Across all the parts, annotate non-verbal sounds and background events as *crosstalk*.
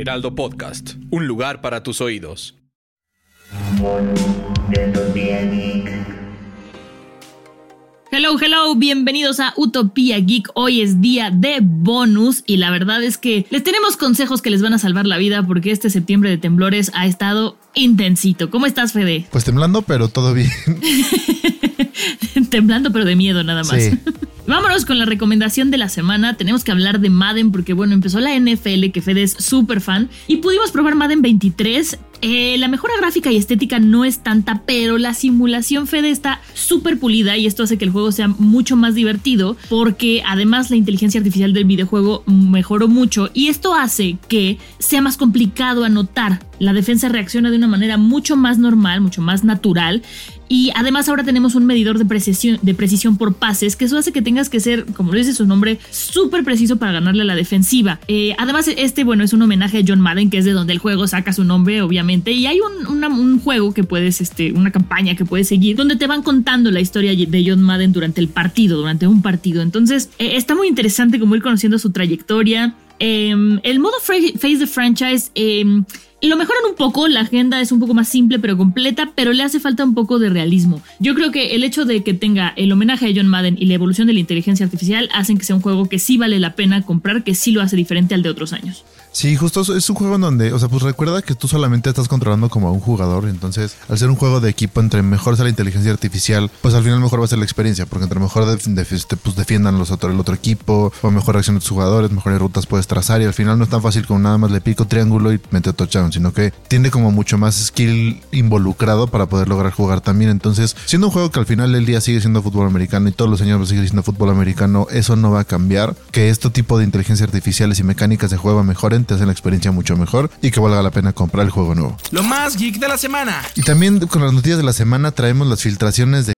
Heraldo Podcast, un lugar para tus oídos. Hello, hello, bienvenidos a Utopía Geek. Hoy es día de bonus y la verdad es que les tenemos consejos que les van a salvar la vida porque este septiembre de temblores ha estado intensito. ¿Cómo estás, Fede? Pues temblando, pero todo bien. *laughs* Temblando, pero de miedo nada más. Sí. Vámonos con la recomendación de la semana. Tenemos que hablar de Madden porque, bueno, empezó la NFL, que Fede es súper fan, y pudimos probar Madden 23. Eh, la mejora gráfica y estética no es tanta, pero la simulación Fede está súper pulida y esto hace que el juego sea mucho más divertido porque además la inteligencia artificial del videojuego mejoró mucho y esto hace que sea más complicado anotar. La defensa reacciona de una manera mucho más normal, mucho más natural y además ahora tenemos un medidor de precisión, de precisión por pases, que eso hace que tengas que ser, como lo dice su nombre, súper preciso para ganarle a la defensiva. Eh, además, este, bueno, es un homenaje a John Madden, que es de donde el juego saca su nombre, obviamente. Y hay un, juego que puedes, este, una campaña que puedes seguir, donde te van contando la historia de John Madden durante el partido, durante un partido. Entonces, eh, está muy interesante como ir conociendo su trayectoria. Em, el modo Face the Franchise em, lo mejoran un poco, la agenda es un poco más simple pero completa, pero le hace falta un poco de realismo. Yo creo que el hecho de que tenga el homenaje a John Madden y la evolución de la inteligencia artificial hacen que sea un juego que sí vale la pena comprar, que sí lo hace diferente al de otros años. Sí, justo es- un juego en donde, o sea, pues recuerda que tú solamente estás controlando como a un jugador, entonces al ser un juego de equipo, entre mejor sea la inteligencia artificial, pues al final mejor va a ser la experiencia, porque entre mejor este, pues defiendan los otro, el otro equipo, o mejor reaccionan tus jugadores, mejores rutas puedes trazar, y al final no es tan fácil como nada más le pico triángulo y mete touchdown, sino que tiene como mucho más skill involucrado para poder lograr jugar también. Entonces, siendo un juego que al final del día sigue siendo fútbol americano y todos los años va a seguir siendo fútbol americano, eso no va a cambiar. Que este tipo de inteligencia artificiales y mecánicas de juego mejoren, te hacen la experiencia mucho mejor y que valga la pena comprar el juego nuevo. Lo más geek de la semana. Y también con las noticias de la semana traemos las filtraciones de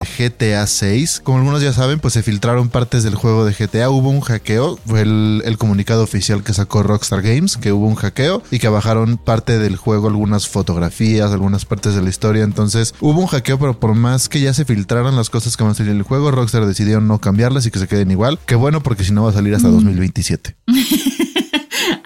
GTA 6. Como algunos ya saben, pues se filtraron partes del juego de GTA. Hubo un hackeo. Fue el, el comunicado oficial que sacó Rockstar Games, que hubo un hackeo y que bajaron parte del juego, algunas fotografías, algunas partes de la historia. Entonces hubo un hackeo, pero por más que ya se filtraron las cosas que van a salir en el juego, Rockstar decidió no cambiarlas y que se queden igual. Qué bueno, porque si no va a salir hasta 2027. *laughs*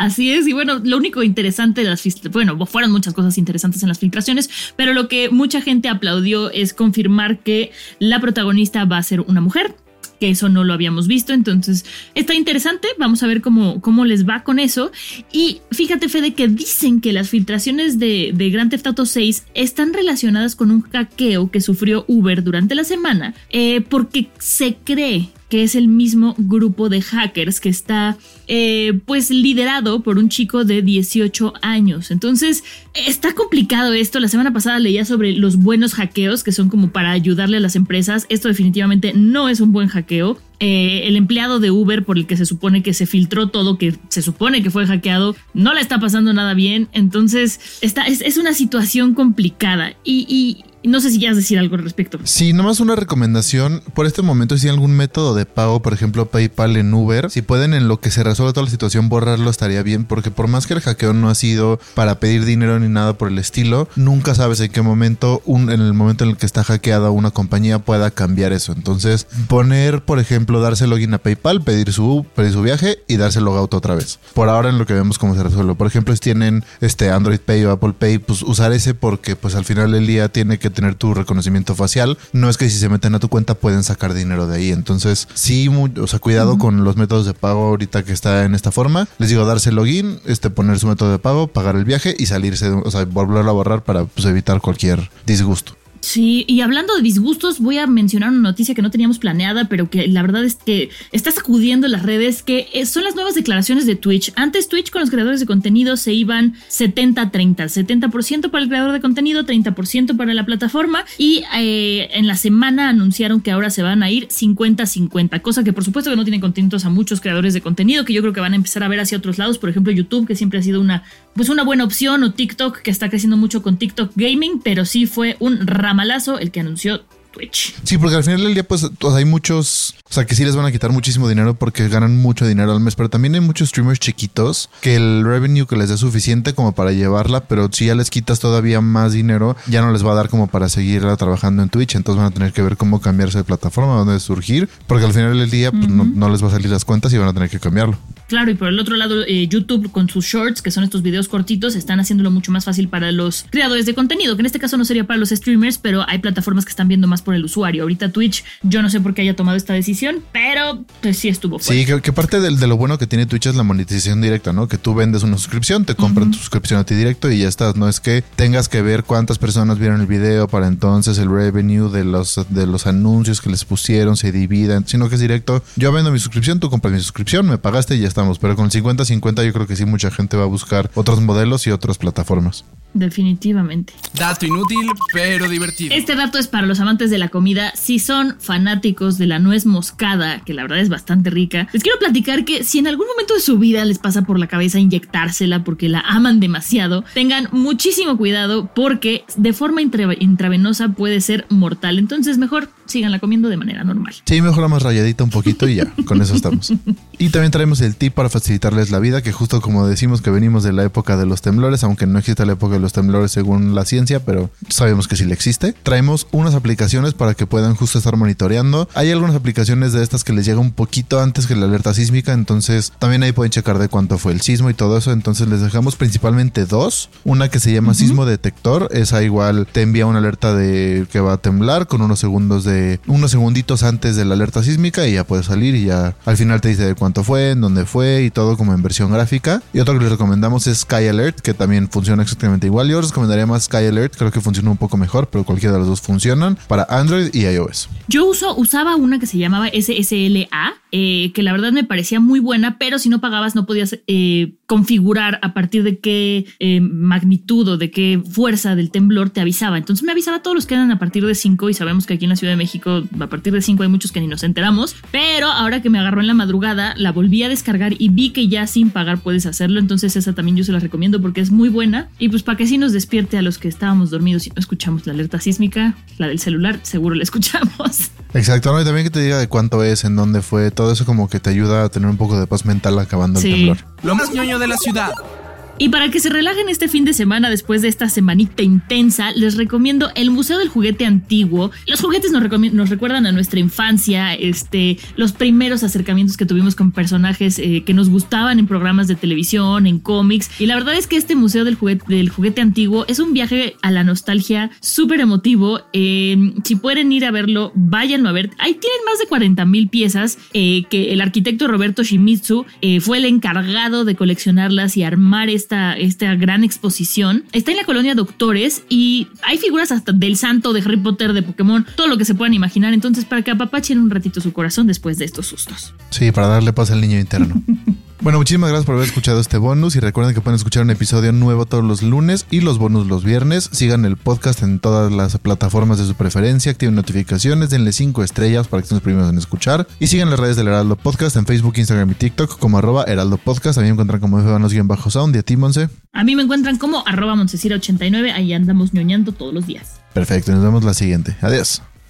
Así es, y bueno, lo único interesante de las bueno, fueron muchas cosas interesantes en las filtraciones, pero lo que mucha gente aplaudió es confirmar que la protagonista va a ser una mujer. Que eso no lo habíamos visto, entonces está interesante. Vamos a ver cómo, cómo les va con eso. Y fíjate, Fede, que dicen que las filtraciones de, de Grand Theft Auto 6 están relacionadas con un hackeo que sufrió Uber durante la semana, eh, porque se cree que es el mismo grupo de hackers que está eh, pues liderado por un chico de 18 años. Entonces está complicado esto. La semana pasada leía sobre los buenos hackeos que son como para ayudarle a las empresas. Esto definitivamente no es un buen hackeo. Eh, el empleado de Uber por el que se supone que se filtró todo, que se supone que fue hackeado, no le está pasando nada bien. Entonces está, es, es una situación complicada y, y no sé si quieres decir algo al respecto. Sí, nomás una recomendación. Por este momento, si hay algún método de pago, por ejemplo, PayPal en Uber, si pueden en lo que se resuelve toda la situación borrarlo, estaría bien, porque por más que el hackeo no ha sido para pedir dinero ni nada por el estilo, nunca sabes en qué momento, un, en el momento en el que está hackeada una compañía, pueda cambiar eso. Entonces, poner, por ejemplo, darse login a PayPal, pedir su, pedir su viaje y darse logout otra vez. Por ahora, en lo que vemos cómo se resuelve. Por ejemplo, si tienen este Android Pay o Apple Pay, pues usar ese porque, pues al final del día tiene que tener tu reconocimiento facial. No es que si se meten a tu cuenta pueden sacar dinero de ahí. Entonces, sí, mu- o sea, cuidado con los métodos de pago ahorita que está en esta forma. Les digo, darse login, este, poner su método de pago, pagar el viaje y salirse, o sea, volverlo a borrar para pues, evitar cualquier disgusto. Sí, y hablando de disgustos, voy a mencionar una noticia que no teníamos planeada, pero que la verdad es que está sacudiendo las redes, que eh, son las nuevas declaraciones de Twitch. Antes Twitch con los creadores de contenido se iban 70-30, 70%, para el creador de contenido, 30% para la plataforma, y eh, en la semana anunciaron que ahora se van a ir 50-50, cosa que por supuesto que no tiene contentos a muchos creadores de contenido, que yo creo que van a empezar a ver hacia otros lados, por ejemplo YouTube, que siempre ha sido una, pues una buena opción, o TikTok, que está creciendo mucho con TikTok Gaming, pero sí fue un ramalazo el que anunció Twitch. Sí, porque al final del día, pues, hay muchos, o sea, que sí les van a quitar muchísimo dinero porque ganan mucho dinero al mes, pero también hay muchos streamers chiquitos que el revenue que les dé suficiente como para llevarla, pero si ya les quitas todavía más dinero, ya no les va a dar como para seguirla trabajando en Twitch, entonces van a tener que ver cómo cambiarse de plataforma, dónde surgir, porque al final del día, pues, no, no les va a salir las cuentas y van a tener que cambiarlo. Claro, y por el otro lado, eh, YouTube con sus shorts, que son estos videos cortitos, están haciéndolo mucho más fácil para los creadores de contenido, que en este caso no sería para los streamers, pero hay plataformas que están viendo más por el usuario. Ahorita Twitch, yo no sé por qué haya tomado esta decisión, pero pues sí estuvo fuerte. Sí, que, parte de, de, lo bueno que tiene Twitch es la monetización directa, ¿no? Que tú vendes una suscripción, te compran tu suscripción a ti directo y ya estás. No es que tengas que ver cuántas personas vieron el video para entonces el revenue de los, de los anuncios que les pusieron se dividan, sino que es directo. Yo vendo mi suscripción, tú compras mi suscripción, me pagaste y ya estamos. Pero con el 50-50 yo creo que sí mucha gente va a buscar otros modelos y otras plataformas. Definitivamente. Dato inútil, pero divertido. Este dato es para los amantes de la comida. Si son fanáticos de la nuez moscada, que la verdad es bastante rica, les quiero platicar que si en algún momento de su vida les pasa por la cabeza inyectársela porque la aman demasiado, tengan muchísimo cuidado porque de forma intravenosa puede ser mortal. Entonces mejor síganla comiendo de manera normal. Sí, mejor la más rayadita un poquito y ya, *laughs* con eso estamos. Y también traemos el tip para facilitarles la vida, que justo como decimos que venimos de la época de los temblores, aunque no existe la época de los temblores según la ciencia, pero sabemos que sí le existe. Traemos unas aplicaciones para que puedan justo estar monitoreando. Hay algunas aplicaciones de estas que les llega un poquito antes que la alerta sísmica, entonces también ahí pueden checar de cuánto fue el sismo y todo eso. Entonces les dejamos principalmente dos. Una que se llama Sismo Detector, esa igual te envía una alerta de que va a temblar con unos segundos de unos segunditos antes de la alerta sísmica y ya puede salir y ya al final te dice de cuánto fue, en dónde fue y todo como en versión gráfica. Y otro que les recomendamos es Sky Alert, que también funciona exactamente igual. Yo os recomendaría más Sky Alert, creo que funciona un poco mejor, pero cualquiera de los dos funcionan para Android y iOS. Yo uso, usaba una que se llamaba SSLA, eh, que la verdad me parecía muy buena, pero si no pagabas no podías eh, configurar a partir de qué eh, magnitud o de qué fuerza del temblor te avisaba. Entonces me avisaba a todos los que eran a partir de 5 y sabemos que aquí en la Ciudad de México a partir de 5 hay muchos que ni nos enteramos, pero ahora que me agarró en la madrugada la volví a descargar y vi que ya sin pagar puedes hacerlo, entonces esa también yo se la recomiendo porque es muy buena y pues para que sí nos despierte a los que estábamos dormidos y no escuchamos la alerta sísmica, la del celular seguro la escuchamos. *laughs* Exacto, ¿no? y también que te diga de cuánto es, en dónde fue, todo eso como que te ayuda a tener un poco de paz mental acabando Sí. el temblor. Lo más ñoño de la ciudad. Y para que se relajen este fin de semana después de esta semanita intensa, les recomiendo el Museo del Juguete Antiguo. Los juguetes nos, recuerdan a nuestra infancia, este, los primeros acercamientos que tuvimos con personajes eh, que nos gustaban en programas de televisión, en cómics. Y la verdad es que este Museo del Juguete, Antiguo es un viaje a la nostalgia súper emotivo. Eh, si pueden ir a verlo, váyanlo a ver. Ahí tienen más de 40 mil piezas eh, que el arquitecto Roberto Shimizu eh, fue el encargado de coleccionarlas y armar esta, esta gran exposición. Está en la colonia Doctores y hay figuras hasta del santo, de Harry Potter, de Pokémon, todo lo que se puedan imaginar. Entonces, para que apapachen un ratito su corazón después de estos sustos. Sí, para darle paz al niño interno. *laughs* Bueno, muchísimas gracias por haber escuchado este bonus y recuerden que pueden escuchar un episodio nuevo todos los lunes y los bonus los viernes. Sigan el podcast en todas las plataformas de su preferencia, activen notificaciones, denle 5 estrellas para que estén los primeros en escuchar y sigan las redes del Heraldo Podcast en Facebook, Instagram y TikTok como arroba Heraldo Podcast. También encuentran como bajo sound y a ti, Monse. A mí me encuentran como arroba Montesira89, ahí andamos ñoñando todos los días. Perfecto, nos vemos la siguiente. Adiós.